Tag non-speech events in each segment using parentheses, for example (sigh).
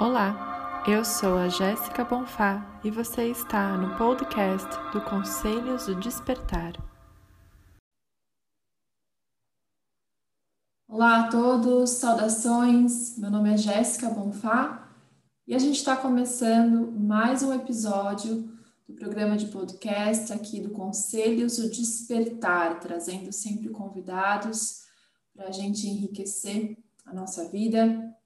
Olá, eu sou a Jéssica Bonfá e você está no podcast do Conselhos do Despertar. Olá a todos, saudações. Meu nome é Jéssica Bonfá e a gente está começando mais um episódio do programa de podcast aqui do Conselhos do Despertar, trazendo sempre convidados para a gente enriquecer a nossa vida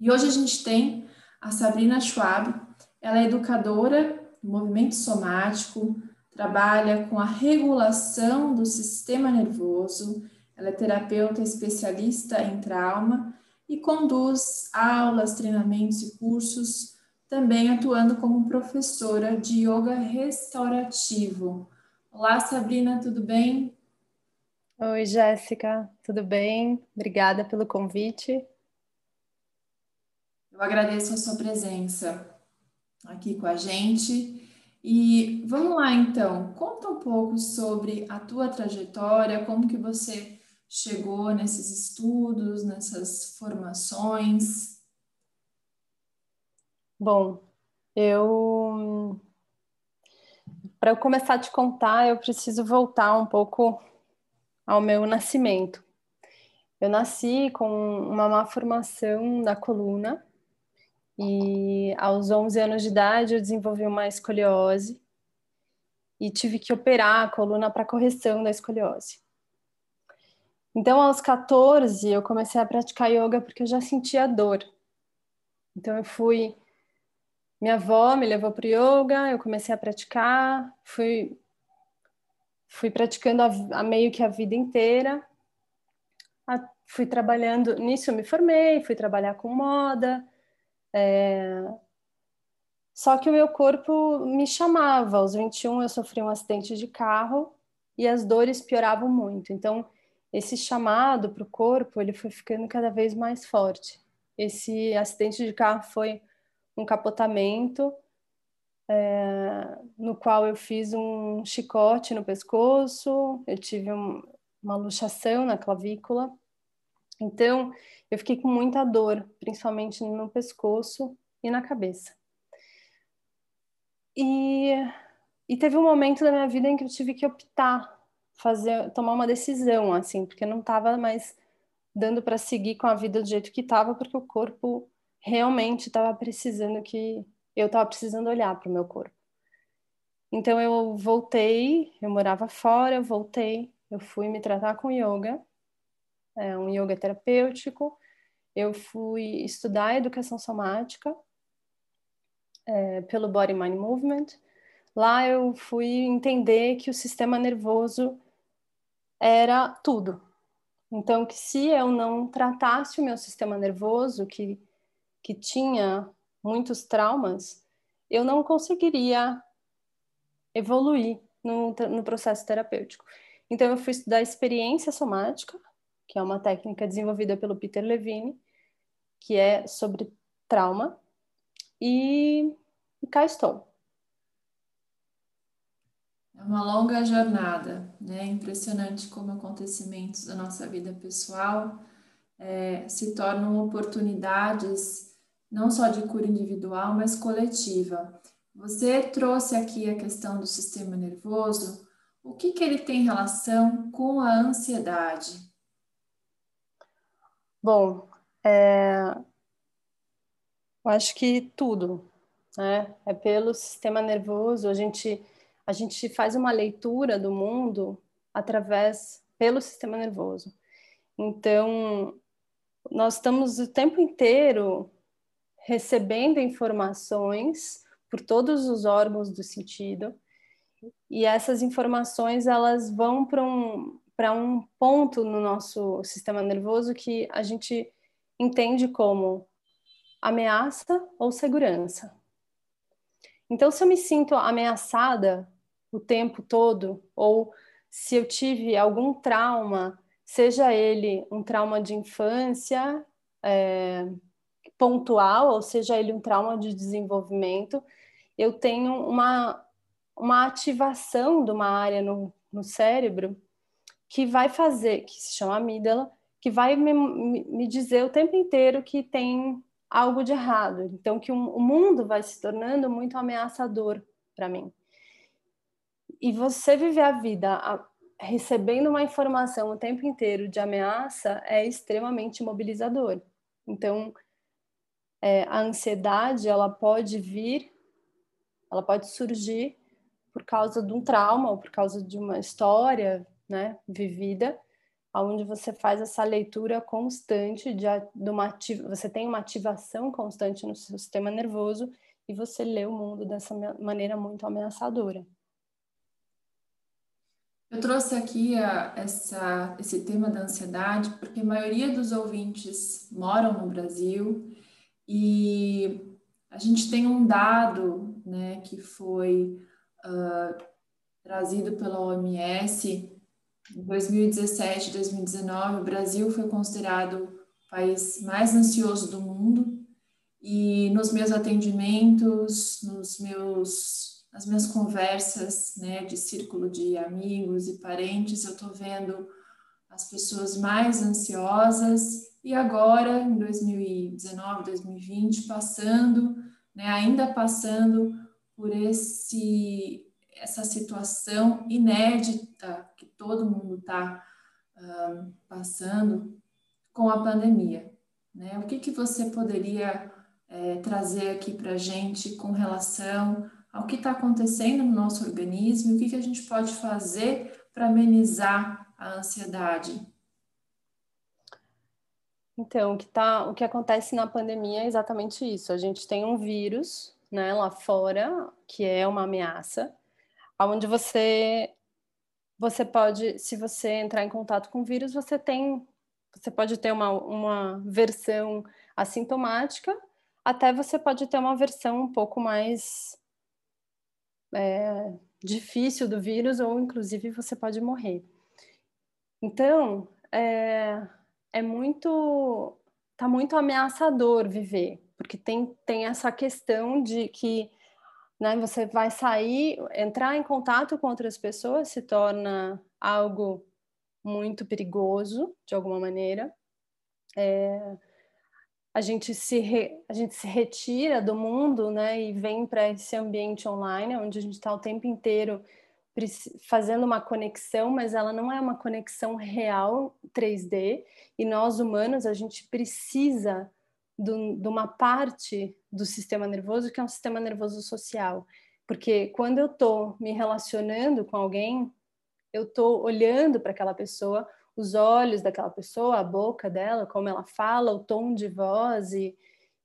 e hoje a gente tem a Sabrina Schwab, ela é educadora do movimento somático, trabalha com a regulação do sistema nervoso, ela é terapeuta especialista em trauma e conduz aulas, treinamentos e cursos, também atuando como professora de yoga restaurativo. Olá, Sabrina, tudo bem? Oi, Jéssica, tudo bem? Obrigada pelo convite. Eu agradeço a sua presença aqui com a gente. E vamos lá então, conta um pouco sobre a tua trajetória, como que você chegou nesses estudos, nessas formações. Bom, eu para eu começar a te contar, eu preciso voltar um pouco ao meu nascimento. Eu nasci com uma má formação da coluna e aos 11 anos de idade eu desenvolvi uma escoliose e tive que operar a coluna para correção da escoliose. Então, aos 14, eu comecei a praticar yoga porque eu já sentia dor. Então, eu fui. Minha avó me levou para o yoga, eu comecei a praticar, fui, fui praticando a, a meio que a vida inteira. A, fui trabalhando. Nisso, eu me formei, fui trabalhar com moda é... Só que o meu corpo me chamava. Aos 21 eu sofri um acidente de carro e as dores pioravam muito. Então, esse chamado para o corpo, ele foi ficando cada vez mais forte. Esse acidente de carro foi um capotamento, é, no qual eu fiz um chicote no pescoço, eu tive um, uma luxação na clavícula. Então, eu fiquei com muita dor, principalmente no pescoço e na cabeça. E, e teve um momento da minha vida em que eu tive que optar, fazer, tomar uma decisão, assim, porque não estava mais dando para seguir com a vida do jeito que estava, porque o corpo realmente estava precisando que eu estava precisando olhar para o meu corpo. Então eu voltei, eu morava fora, eu voltei, eu fui me tratar com yoga é, um yoga terapêutico. Eu fui estudar educação somática é, pelo Body Mind Movement. Lá eu fui entender que o sistema nervoso era tudo. Então, que se eu não tratasse o meu sistema nervoso, que, que tinha muitos traumas, eu não conseguiria evoluir no, no processo terapêutico. Então, eu fui estudar experiência somática, que é uma técnica desenvolvida pelo Peter Levine, que é sobre trauma, e, cá estou. É uma longa jornada, né? Impressionante como acontecimentos da nossa vida pessoal é, se tornam oportunidades não só de cura individual, mas coletiva. Você trouxe aqui a questão do sistema nervoso. O que, que ele tem relação com a ansiedade? Bom, é... eu acho que tudo, né? É pelo sistema nervoso, a gente, a gente faz uma leitura do mundo através, pelo sistema nervoso. Então, nós estamos o tempo inteiro recebendo informações por todos os órgãos do sentido, e essas informações elas vão para um, para um ponto no nosso sistema nervoso que a gente entende como ameaça ou segurança. Então, se eu me sinto ameaçada o tempo todo, ou se eu tive algum trauma, seja ele um trauma de infância é, pontual, ou seja ele um trauma de desenvolvimento, eu tenho uma, uma ativação de uma área no, no cérebro que vai fazer, que se chama amígdala, que vai me, me dizer o tempo inteiro que tem algo de errado. Então, que o mundo vai se tornando muito ameaçador para mim. E você viver a vida recebendo uma informação o tempo inteiro de ameaça é extremamente mobilizador. Então, é, a ansiedade ela pode vir, ela pode surgir por causa de um trauma ou por causa de uma história, né, vivida, onde você faz essa leitura constante de, de uma você tem uma ativação constante no seu sistema nervoso e você lê o mundo dessa maneira muito ameaçadora. Eu trouxe aqui a, essa, esse tema da ansiedade porque a maioria dos ouvintes moram no Brasil e a gente tem um dado né, que foi uh, trazido pela OMS em 2017 2019. O Brasil foi considerado o país mais ansioso do mundo e nos meus atendimentos, nos meus nas minhas conversas, né, de círculo de amigos e parentes, eu estou vendo as pessoas mais ansiosas e agora, em 2019, 2020, passando, né, ainda passando por esse essa situação inédita que todo mundo está passando com a pandemia. Né? O que, que você poderia é, trazer aqui para a gente com relação ao que está acontecendo no nosso organismo, o que, que a gente pode fazer para amenizar a ansiedade? Então, o que, tá, o que acontece na pandemia é exatamente isso. A gente tem um vírus né, lá fora, que é uma ameaça, onde você você pode, se você entrar em contato com o vírus, você tem, você pode ter uma, uma versão assintomática, até você pode ter uma versão um pouco mais é, difícil do vírus, ou inclusive você pode morrer. Então, é, é muito, tá muito ameaçador viver, porque tem, tem essa questão de que né, você vai sair, entrar em contato com outras pessoas se torna algo muito perigoso, de alguma maneira. É, a gente se re, a gente se retira do mundo, né, e vem para esse ambiente online, onde a gente está o tempo inteiro fazendo uma conexão, mas ela não é uma conexão real 3D. E nós humanos a gente precisa de uma parte do sistema nervoso que é um sistema nervoso social, porque quando eu estou me relacionando com alguém, eu estou olhando para aquela pessoa os olhos daquela pessoa, a boca dela, como ela fala, o tom de voz e,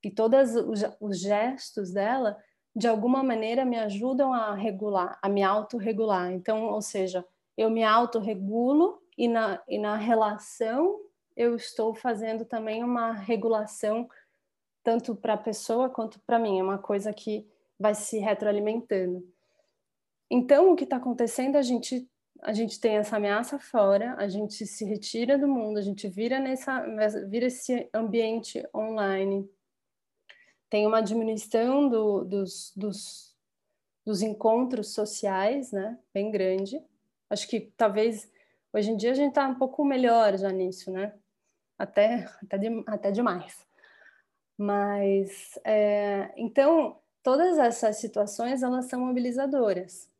e todos os gestos dela, de alguma maneira me ajudam a regular, a me autorregular. Então, ou seja, eu me autorregulo e na, e na relação eu estou fazendo também uma regulação tanto para a pessoa quanto para mim. É uma coisa que vai se retroalimentando. Então, o que está acontecendo, a gente a gente tem essa ameaça fora, a gente se retira do mundo, a gente vira nessa vira esse ambiente online. Tem uma diminuição do, dos, dos, dos encontros sociais, né, bem grande. Acho que talvez hoje em dia a gente está um pouco melhor já nisso, né? Até até, de, até demais. Mas é, então todas essas situações elas são mobilizadoras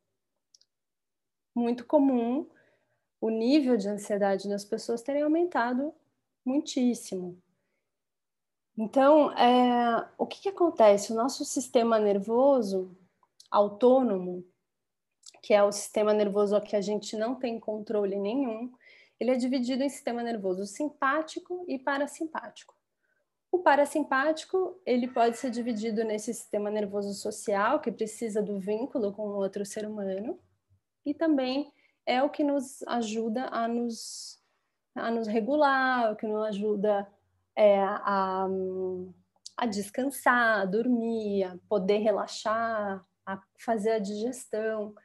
muito comum o nível de ansiedade das pessoas terem aumentado muitíssimo. Então, é, o que, que acontece? O nosso sistema nervoso autônomo, que é o sistema nervoso que a gente não tem controle nenhum, ele é dividido em sistema nervoso simpático e parasimpático. O parasimpático, ele pode ser dividido nesse sistema nervoso social, que precisa do vínculo com outro ser humano, e também é o que nos ajuda a nos, a nos regular, o que nos ajuda é, a, a descansar, a dormir, a poder relaxar, a fazer a digestão.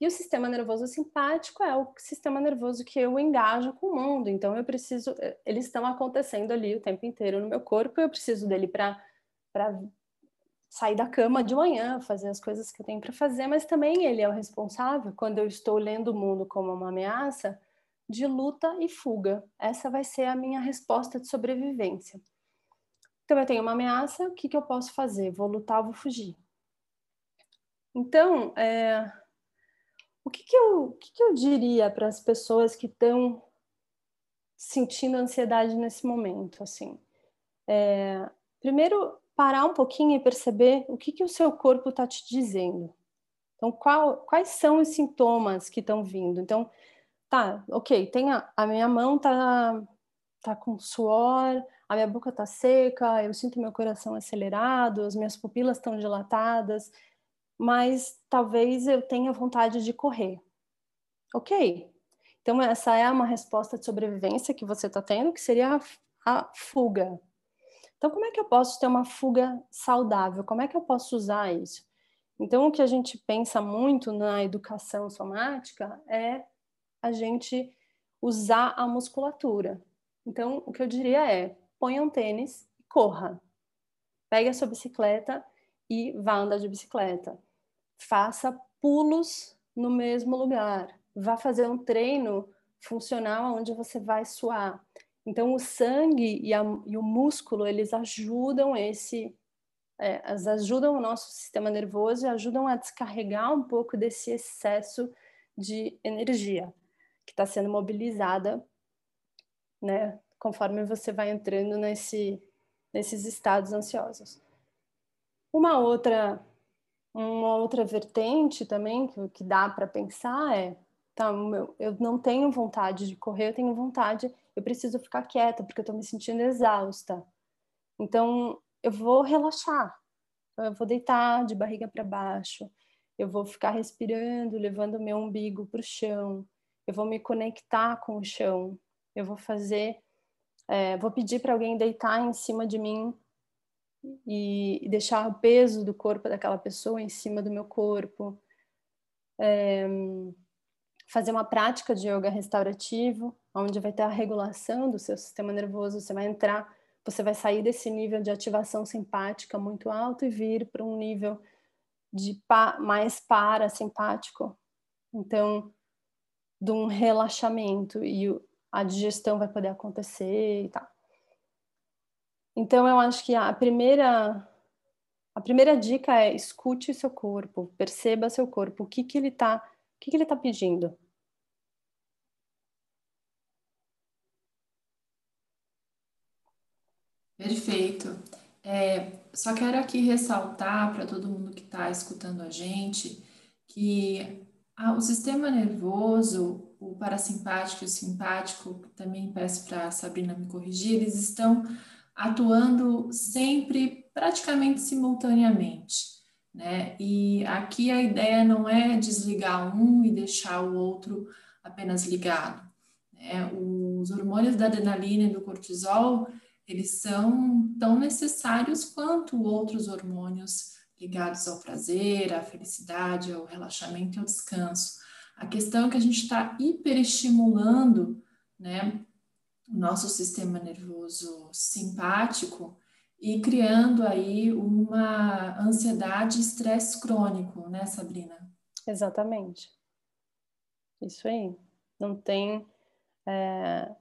E o sistema nervoso simpático é o sistema nervoso que eu engajo com o mundo. Então eu preciso, eles estão acontecendo ali o tempo inteiro no meu corpo, eu preciso dele para sair da cama de manhã, fazer as coisas que eu tenho para fazer, mas também ele é o responsável, quando eu estou lendo o mundo como uma ameaça, de luta e fuga. Essa vai ser a minha resposta de sobrevivência. Então, eu tenho uma ameaça, o que, que eu posso fazer? Vou lutar, vou fugir. Então, é, o que, que, eu, o que, que eu diria para as pessoas que estão sentindo ansiedade nesse momento? Assim, é, primeiro, parar um pouquinho e perceber o que, que o seu corpo está te dizendo. Então, qual, quais são os sintomas que estão vindo? Então, tá, ok, tem a, a minha mão tá, tá com suor, a minha boca tá seca, eu sinto meu coração acelerado, as minhas pupilas estão dilatadas, mas talvez eu tenha vontade de correr. Ok. Então, essa é uma resposta de sobrevivência que você está tendo, que seria a, a fuga. Então, como é que eu posso ter uma fuga saudável? Como é que eu posso usar isso? Então, o que a gente pensa muito na educação somática é a gente usar a musculatura. Então, o que eu diria é: ponha um tênis e corra. Pegue a sua bicicleta e vá andar de bicicleta. Faça pulos no mesmo lugar. Vá fazer um treino funcional onde você vai suar. Então, o sangue e, a, e o músculo, eles ajudam esse é, ajudam o nosso sistema nervoso e ajudam a descarregar um pouco desse excesso de energia que está sendo mobilizada, né, conforme você vai entrando nesse, nesses estados ansiosos. Uma outra, uma outra vertente também que, que dá para pensar é, tá, meu, eu não tenho vontade de correr, eu tenho vontade, eu preciso ficar quieta porque eu estou me sentindo exausta. Então, eu vou relaxar, eu vou deitar de barriga para baixo, eu vou ficar respirando, levando meu umbigo para o chão, eu vou me conectar com o chão, eu vou fazer, é, vou pedir para alguém deitar em cima de mim e, deixar o peso do corpo daquela pessoa em cima do meu corpo. É, fazer uma prática de yoga restaurativo, onde vai ter a regulação do seu sistema nervoso, você vai entrar você vai sair desse nível de ativação simpática muito alto e vir para um nível de pa mais parasimpático. Então, de um relaxamento e a digestão vai poder acontecer e tal. Então, eu acho que a primeira a primeira dica é escute seu corpo, perceba seu corpo, o que que ele está, o que que ele tá pedindo. Perfeito. É, só quero aqui ressaltar para todo mundo que está escutando a gente que ah, o sistema nervoso, o parasimpático e o simpático, também peço para a Sabrina me corrigir, eles estão atuando sempre praticamente simultaneamente. Né? E aqui a ideia não é desligar um e deixar o outro apenas ligado. Né? Os hormônios da adrenalina e do cortisol eles são tão necessários quanto outros hormônios ligados ao prazer, à felicidade, ao relaxamento e ao descanso. A questão é que a gente está hiperestimulando né, o nosso sistema nervoso simpático e criando aí uma ansiedade e estresse crônico, né, Sabrina? Exatamente. Isso aí. Não tem. É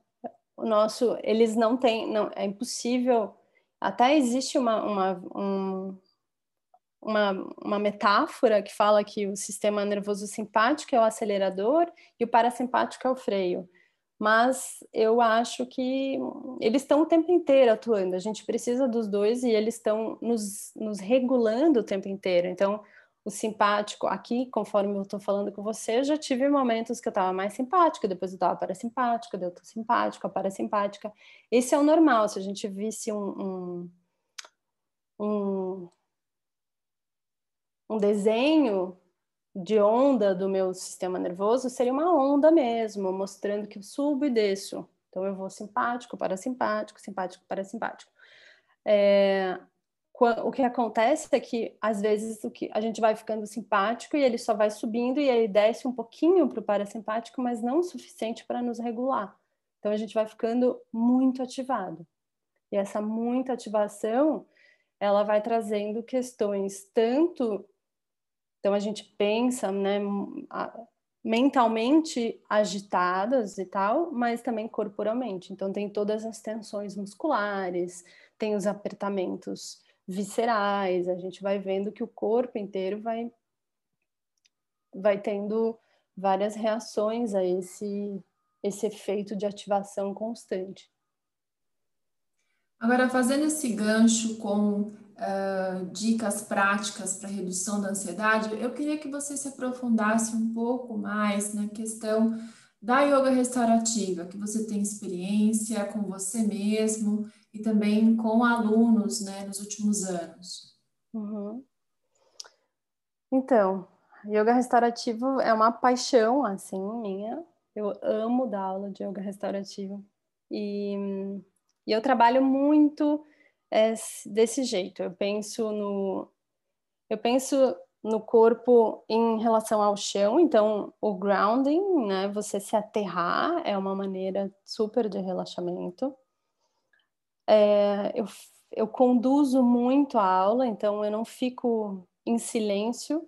o nosso, eles não têm, não, é impossível, até existe uma, uma, um, uma, uma metáfora que fala que o sistema nervoso simpático é o acelerador e o parasimpático é o freio. Mas eu acho que eles estão o tempo inteiro atuando, a gente precisa dos dois e eles estão nos, nos regulando o tempo inteiro. Então, o simpático aqui, conforme eu estou falando com você, já tive momentos que eu estava mais simpática, depois eu estava parasimpática, depois eu estou simpática, parasimpática. Esse é o normal, se a gente visse um, um, um, um desenho de onda do meu sistema nervoso, seria uma onda mesmo, mostrando que eu subo e desço. Então eu vou simpático, parasimpático, simpático, parasimpático. É, o que acontece é que às vezes o que a gente vai ficando simpático e ele só vai subindo e ele desce um pouquinho para o parasimpático, mas não o suficiente para nos regular. Então a gente vai ficando muito ativado. E essa muita ativação, ela vai trazendo questões tanto então a gente pensa, né, mentalmente agitadas e tal, mas também corporalmente. Então tem todas as tensões musculares, tem os apertamentos viscerais, a gente vai vendo que o corpo inteiro vai vai tendo várias reações a esse esse efeito de ativação constante. Agora, fazendo esse gancho com uh, dicas práticas para redução da ansiedade, eu queria que você se aprofundasse um pouco mais na questão da yoga restaurativa, que você tem experiência com você mesmo e também com alunos né, nos últimos anos. Uhum. Então, yoga restaurativo é uma paixão, assim, minha. Eu amo dar aula de yoga restaurativo. E, e eu trabalho muito é, desse jeito. Eu penso no... Eu penso no corpo em relação ao chão, então o grounding, né, você se aterrar é uma maneira super de relaxamento. É, eu, eu conduzo muito a aula, então eu não fico em silêncio,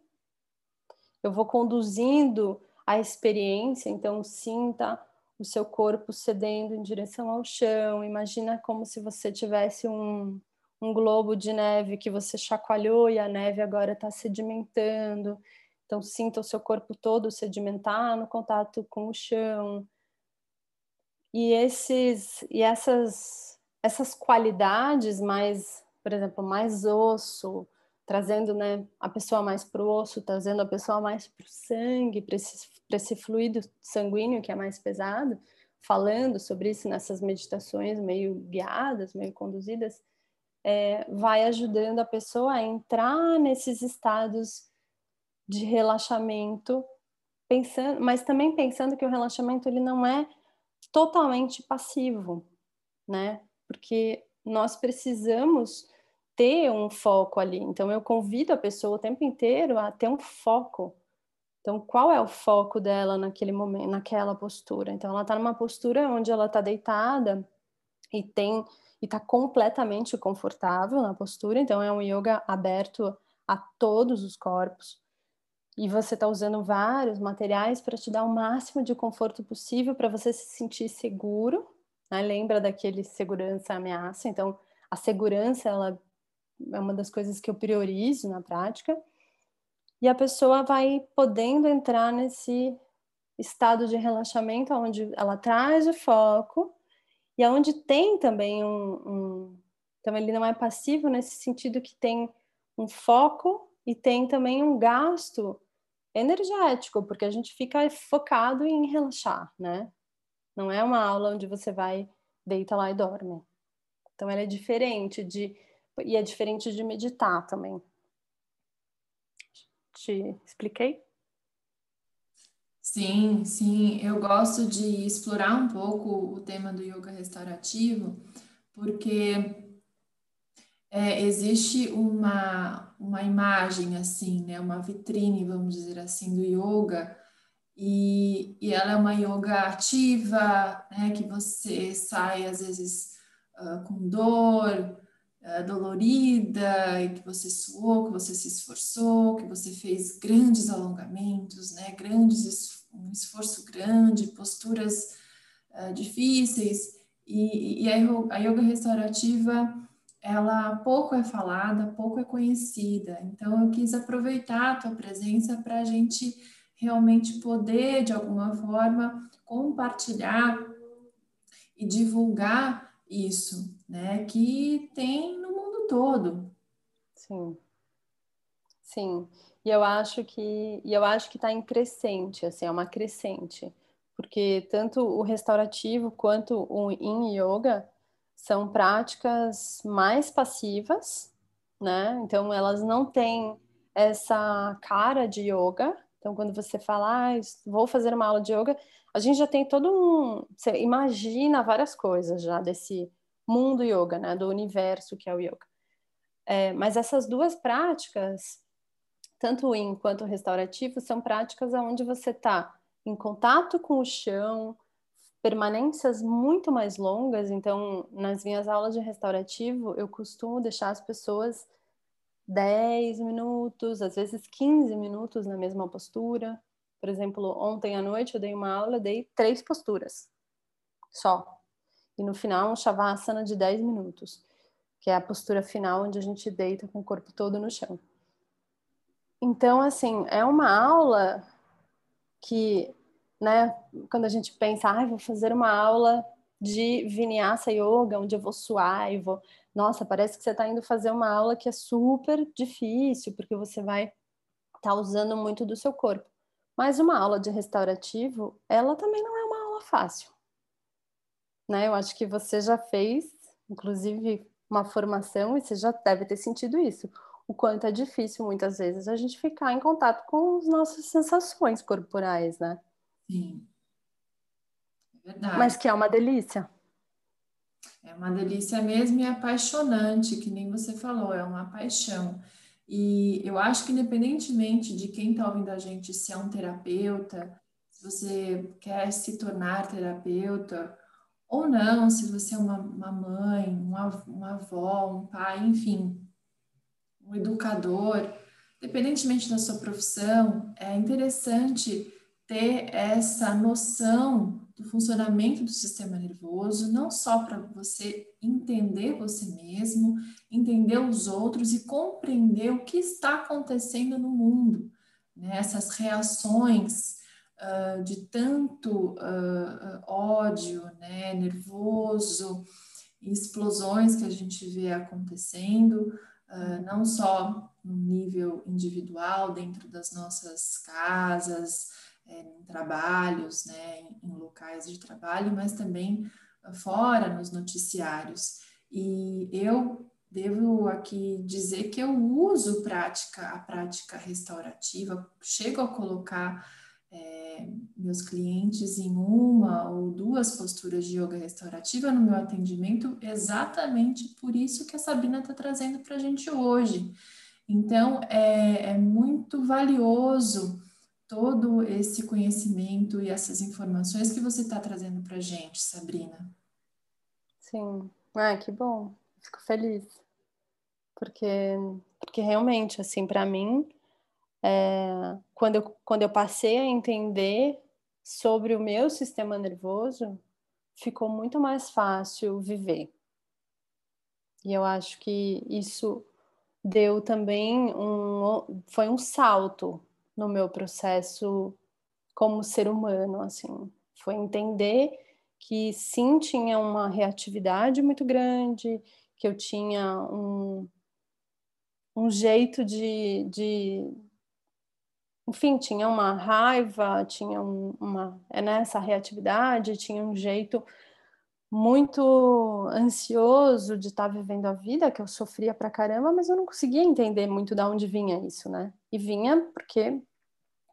eu vou conduzindo a experiência, então sinta o seu corpo cedendo em direção ao chão, imagina como se você tivesse um, um globo de neve que você chacoalhou e a neve agora está sedimentando. Então, sinta o seu corpo todo sedimentar no contato com o chão. E, esses, e essas, essas qualidades mais, por exemplo, mais osso, trazendo né, a pessoa mais para o osso, trazendo a pessoa mais para o sangue, para esse, esse fluido sanguíneo que é mais pesado, falando sobre isso nessas meditações meio guiadas, meio conduzidas, é, vai ajudando a pessoa a entrar nesses estados de relaxamento, pensando, mas também pensando que o relaxamento ele não é totalmente passivo, né? Porque nós precisamos ter um foco ali. Então eu convido a pessoa o tempo inteiro a ter um foco. Então qual é o foco dela naquele momento, naquela postura? Então ela está numa postura onde ela está deitada e tem e está completamente confortável na postura. Então, é um yoga aberto a todos os corpos. E você está usando vários materiais para te dar o máximo de conforto possível para você se sentir seguro. Né? Lembra daquele segurança ameaça? Então, a segurança ela é uma das coisas que eu priorizo na prática. E a pessoa vai podendo entrar nesse estado de relaxamento, onde ela traz o foco e aonde tem também um, um, Então, ele não é passivo nesse sentido que tem um foco e tem também um gasto energético, porque a gente fica focado em relaxar, né? Não é uma aula onde você vai, deita lá e dorme. Então, ela é diferente de. E é diferente de meditar também. Te expliquei? Sim, sim, eu gosto de explorar um pouco o tema do yoga restaurativo, porque é, existe uma, uma imagem assim, né, uma vitrine, vamos dizer assim, do yoga, e, e ela é uma yoga ativa, né, que você sai às vezes uh, com dor, uh, dolorida, e que você suou, que você se esforçou, que você fez grandes alongamentos, né, grandes um esforço grande, posturas uh, difíceis, e, e a, a yoga restaurativa, ela pouco é falada, pouco é conhecida. Então, eu quis aproveitar a tua presença para a gente realmente poder, de alguma forma, compartilhar e divulgar isso, né, que tem todo. Sim. Sim. E eu acho que e eu acho que está em crescente, assim, é uma crescente, porque tanto o restaurativo quanto o in yoga são práticas mais passivas, né? Então elas não têm essa cara de yoga. Então quando você fala, ah, vou fazer uma aula de yoga, a gente já tem todo um, você imagina várias coisas já desse mundo yoga, né? Do universo que é o yoga. É, mas essas duas práticas tanto in quanto restaurativo, são práticas onde você está em contato com o chão, permanências muito mais longas. Então, nas minhas aulas de restaurativo, eu costumo deixar as pessoas 10 minutos, às vezes 15 minutos na mesma postura. Por exemplo, ontem à noite eu dei uma aula, dei três posturas só. E no final, um shavasana de 10 minutos. Que é a postura final onde a gente deita com o corpo todo no chão. Então, assim, é uma aula que, né, quando a gente pensa, ah, vou fazer uma aula de Vinyasa Yoga, onde eu vou suar e vou. Nossa, parece que você está indo fazer uma aula que é super difícil, porque você vai estar tá usando muito do seu corpo. Mas uma aula de restaurativo, ela também não é uma aula fácil. Né? Eu acho que você já fez, inclusive, uma formação e você já deve ter sentido isso. O quanto é difícil, muitas vezes, a gente ficar em contato com as nossas sensações corporais, né? Sim. É verdade. Mas que é uma delícia. É uma delícia mesmo e é apaixonante, que nem você falou, é uma paixão. E eu acho que independentemente de quem está ouvindo a gente, se é um terapeuta, se você quer se tornar terapeuta ou não, se você é uma, uma mãe, uma, uma avó, um pai, enfim, um educador, independentemente da sua profissão, é interessante ter essa noção do funcionamento do sistema nervoso, não só para você entender você mesmo, entender os outros e compreender o que está acontecendo no mundo, né? essas reações uh, de tanto uh, ódio, né? nervoso, explosões que a gente vê acontecendo, uh, não só no nível individual, dentro das nossas casas, é, em trabalhos, né, em, locais de trabalho, mas também fora nos noticiários. E eu devo aqui dizer que eu uso prática, a prática restaurativa, chego a colocar é, meus clientes em uma ou duas posturas de yoga restaurativa no meu atendimento, exatamente por isso que a Sabrina está trazendo para a gente hoje. Então, é, é muito valioso todo esse conhecimento e essas informações que você está trazendo para a gente, Sabrina. Sim, ah, que bom, fico feliz, porque, porque realmente, assim, para mim, é, quando, eu, quando eu passei a entender sobre o meu sistema nervoso, ficou muito mais fácil viver. E eu acho que isso deu também um, foi um salto no meu processo como ser humano, assim, foi entender que sim tinha uma reatividade muito grande, que eu tinha um, um jeito de, de enfim, tinha uma raiva, tinha um, uma é nessa reatividade, tinha um jeito muito ansioso de estar vivendo a vida, que eu sofria pra caramba, mas eu não conseguia entender muito de onde vinha isso, né? E vinha porque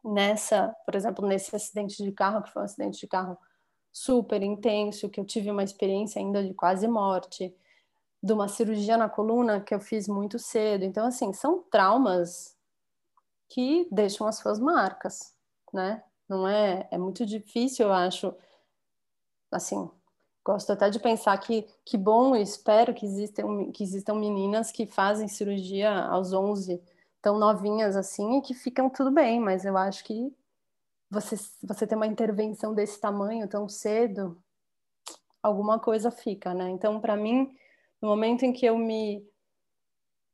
nessa, por exemplo, nesse acidente de carro, que foi um acidente de carro super intenso, que eu tive uma experiência ainda de quase morte, de uma cirurgia na coluna que eu fiz muito cedo. Então, assim, são traumas que deixam as suas marcas, né? Não é, é muito difícil, eu acho, assim, Gosto até de pensar que que bom, espero que existam, que existam meninas que fazem cirurgia aos 11, tão novinhas assim, e que ficam tudo bem, mas eu acho que você, você ter uma intervenção desse tamanho tão cedo, alguma coisa fica, né? Então, para mim, no momento em que eu me.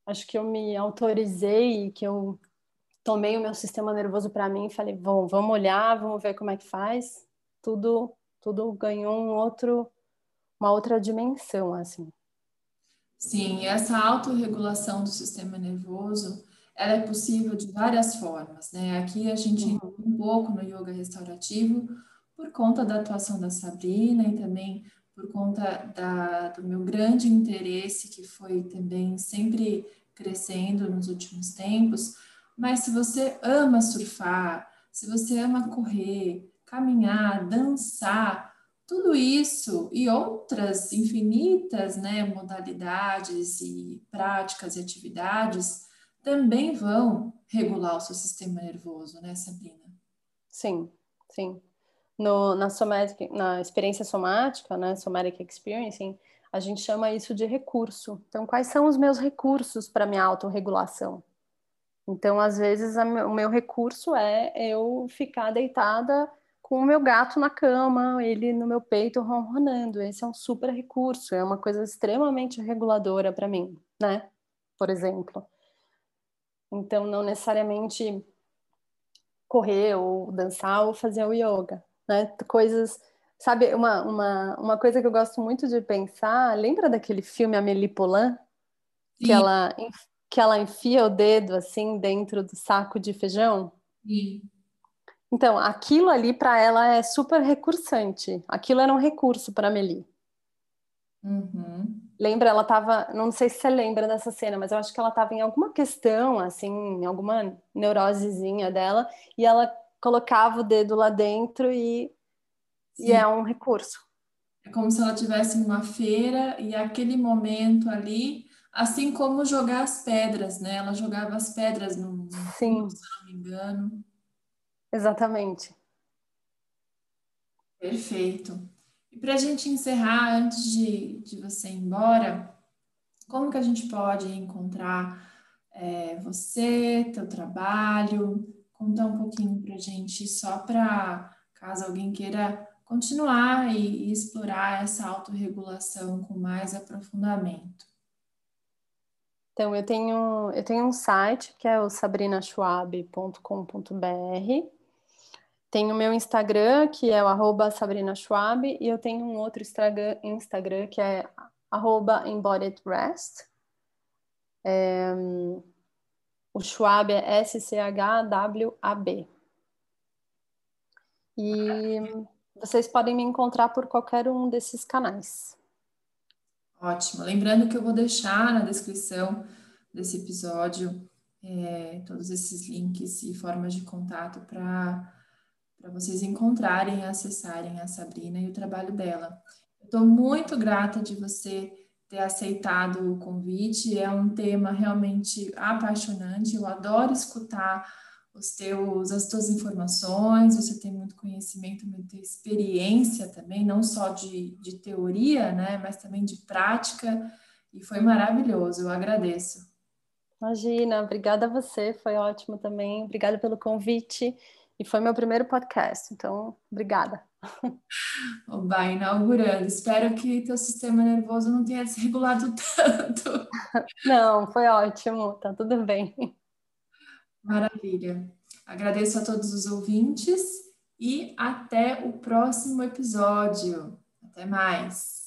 Acho que eu me autorizei, que eu tomei o meu sistema nervoso para mim e falei, bom, vamos olhar, vamos ver como é que faz, tudo, tudo ganhou um outro uma outra dimensão, assim. Sim, essa autorregulação do sistema nervoso, ela é possível de várias formas, né? Aqui a gente uhum. um pouco no yoga restaurativo por conta da atuação da Sabrina e também por conta da, do meu grande interesse que foi também sempre crescendo nos últimos tempos. Mas se você ama surfar, se você ama correr, caminhar, dançar, tudo isso e outras infinitas né, modalidades e práticas e atividades também vão regular o seu sistema nervoso, né, Sabrina? Sim, sim. No, na, somatic, na experiência somática, né, somatic experiencing, a gente chama isso de recurso. Então, quais são os meus recursos para minha autorregulação? Então, às vezes, o meu recurso é eu ficar deitada com o meu gato na cama, ele no meu peito ronronando. Esse é um super recurso, é uma coisa extremamente reguladora para mim, né? Por exemplo. Então, não necessariamente correr ou dançar ou fazer o yoga, né? Coisas, sabe, uma, uma, uma coisa que eu gosto muito de pensar, lembra daquele filme Amélie Poulain? Que ela, que ela enfia o dedo assim dentro do saco de feijão? Sim. Então, aquilo ali para ela é super recursante. Aquilo era um recurso para a Meli. Uhum. Lembra, ela estava, não sei se você lembra dessa cena, mas eu acho que ela estava em alguma questão, assim, em alguma neurosezinha dela, e ela colocava o dedo lá dentro e, e é um recurso. É como se ela tivesse numa feira e aquele momento ali, assim como jogar as pedras, né? Ela jogava as pedras no, Sim. se não me engano. Exatamente. Perfeito. E para a gente encerrar, antes de, de você ir embora, como que a gente pode encontrar é, você, teu trabalho? Contar um pouquinho para a gente, só para caso alguém queira continuar e, e explorar essa autorregulação com mais aprofundamento. Então, eu tenho, eu tenho um site que é o sabrinachwab.com.br tem o meu Instagram, que é o arroba Sabrina Schwab, e eu tenho um outro Instagram, que é arroba Embodied Rest. É, o Schwab é S-C-H-W-A-B. E vocês podem me encontrar por qualquer um desses canais. Ótimo. Lembrando que eu vou deixar na descrição desse episódio é, todos esses links e formas de contato para vocês encontrarem e acessarem a Sabrina e o trabalho dela. Estou muito grata de você ter aceitado o convite. É um tema realmente apaixonante. Eu adoro escutar os teus, as tuas informações. Você tem muito conhecimento, muita experiência também, não só de, de teoria, né, mas também de prática. E foi maravilhoso. Eu agradeço. Imagina, obrigada a você. Foi ótimo também. Obrigada pelo convite. E foi meu primeiro podcast, então obrigada. (laughs) Oba, inaugurando. Espero que teu sistema nervoso não tenha desregulado (laughs) tanto. Não, foi ótimo, tá tudo bem. Maravilha. Agradeço a todos os ouvintes e até o próximo episódio. Até mais.